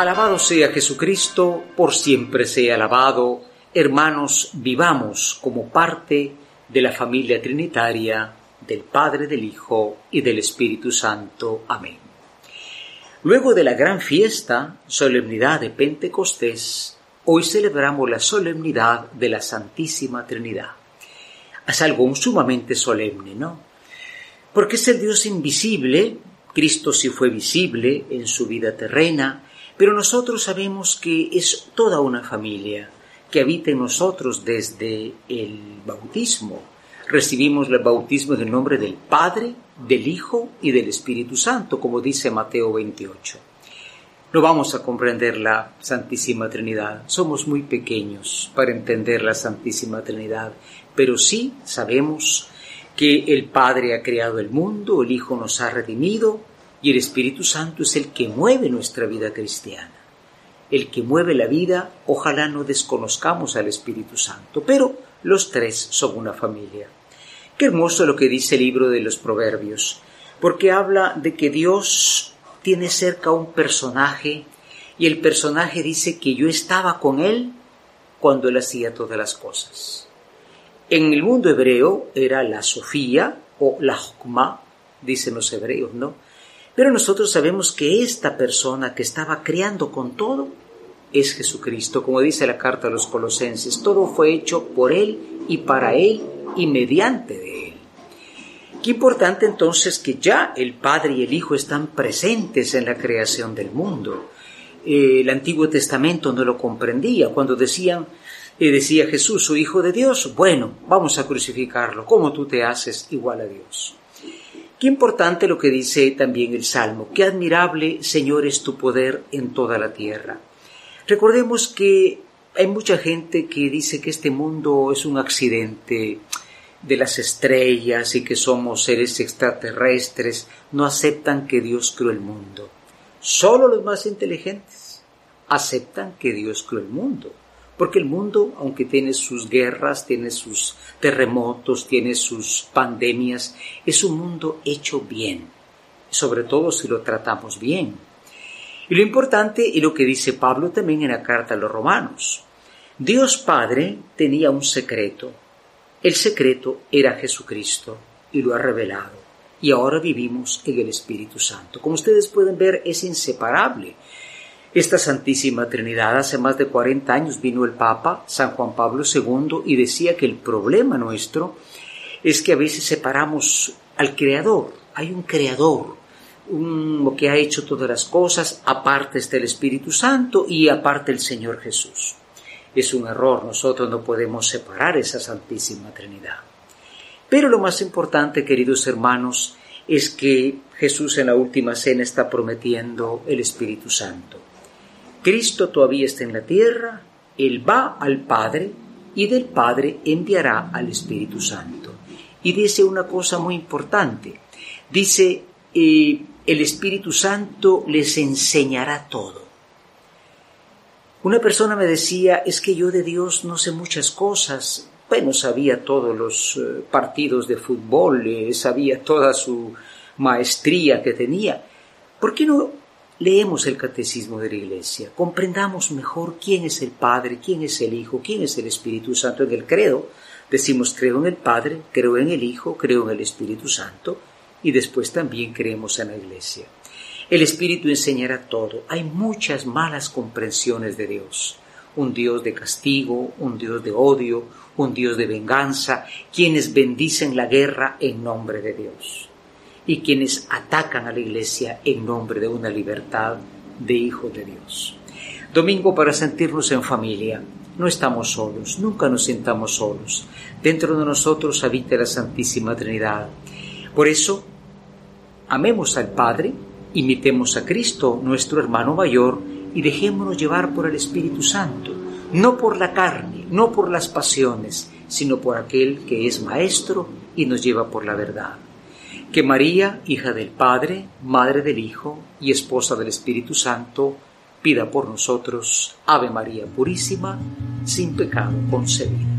Alabado sea Jesucristo, por siempre sea alabado. Hermanos, vivamos como parte de la familia trinitaria del Padre, del Hijo y del Espíritu Santo. Amén. Luego de la gran fiesta, solemnidad de Pentecostés, hoy celebramos la solemnidad de la Santísima Trinidad. Es algo sumamente solemne, ¿no? Porque es el Dios invisible, Cristo sí fue visible en su vida terrena, pero nosotros sabemos que es toda una familia que habita en nosotros desde el bautismo. Recibimos el bautismo en el nombre del Padre, del Hijo y del Espíritu Santo, como dice Mateo 28. No vamos a comprender la Santísima Trinidad, somos muy pequeños para entender la Santísima Trinidad, pero sí sabemos que el Padre ha creado el mundo, el Hijo nos ha redimido y el Espíritu Santo es el que mueve nuestra vida cristiana. El que mueve la vida, ojalá no desconozcamos al Espíritu Santo, pero los tres son una familia. Qué hermoso lo que dice el libro de los Proverbios, porque habla de que Dios tiene cerca un personaje y el personaje dice que yo estaba con él cuando él hacía todas las cosas. En el mundo hebreo era la Sofía o la Jokma, dicen los hebreos, ¿no? Pero nosotros sabemos que esta persona que estaba creando con todo es Jesucristo, como dice la carta a los colosenses, todo fue hecho por Él y para Él y mediante de Él. Qué importante entonces que ya el Padre y el Hijo están presentes en la creación del mundo. Eh, el Antiguo Testamento no lo comprendía cuando decían, eh, decía Jesús, su Hijo de Dios, bueno, vamos a crucificarlo, ¿cómo tú te haces igual a Dios? Qué importante lo que dice también el Salmo, qué admirable, Señor, es tu poder en toda la tierra. Recordemos que hay mucha gente que dice que este mundo es un accidente de las estrellas y que somos seres extraterrestres, no aceptan que Dios creó el mundo. Solo los más inteligentes aceptan que Dios creó el mundo. Porque el mundo, aunque tiene sus guerras, tiene sus terremotos, tiene sus pandemias, es un mundo hecho bien, sobre todo si lo tratamos bien. Y lo importante y lo que dice Pablo también en la carta a los romanos. Dios Padre tenía un secreto. El secreto era Jesucristo y lo ha revelado. Y ahora vivimos en el Espíritu Santo. Como ustedes pueden ver, es inseparable esta Santísima Trinidad. Hace más de 40 años vino el Papa, San Juan Pablo II, y decía que el problema nuestro es que a veces separamos al Creador. Hay un Creador, un, que ha hecho todas las cosas, aparte está el Espíritu Santo y aparte el Señor Jesús. Es un error, nosotros no podemos separar esa Santísima Trinidad. Pero lo más importante, queridos hermanos, es que Jesús en la última cena está prometiendo el Espíritu Santo. Cristo todavía está en la tierra, Él va al Padre y del Padre enviará al Espíritu Santo. Y dice una cosa muy importante. Dice, eh, el Espíritu Santo les enseñará todo. Una persona me decía, es que yo de Dios no sé muchas cosas. Bueno, sabía todos los eh, partidos de fútbol, eh, sabía toda su maestría que tenía. ¿Por qué no leemos el catecismo de la Iglesia, comprendamos mejor quién es el Padre, quién es el Hijo, quién es el Espíritu Santo en el credo. Decimos creo en el Padre, creo en el Hijo, creo en el Espíritu Santo y después también creemos en la Iglesia. El Espíritu enseñará todo. Hay muchas malas comprensiones de Dios. Un Dios de castigo, un Dios de odio, un Dios de venganza, quienes bendicen la guerra en nombre de Dios y quienes atacan a la Iglesia en nombre de una libertad de Hijo de Dios. Domingo para sentirnos en familia. No estamos solos, nunca nos sintamos solos. Dentro de nosotros habita la Santísima Trinidad. Por eso, amemos al Padre, imitemos a Cristo, nuestro hermano mayor, y dejémonos llevar por el Espíritu Santo, no por la carne, no por las pasiones, sino por aquel que es Maestro y nos lleva por la verdad. Que María, hija del Padre, Madre del Hijo y esposa del Espíritu Santo, pida por nosotros, Ave María Purísima, sin pecado concebida.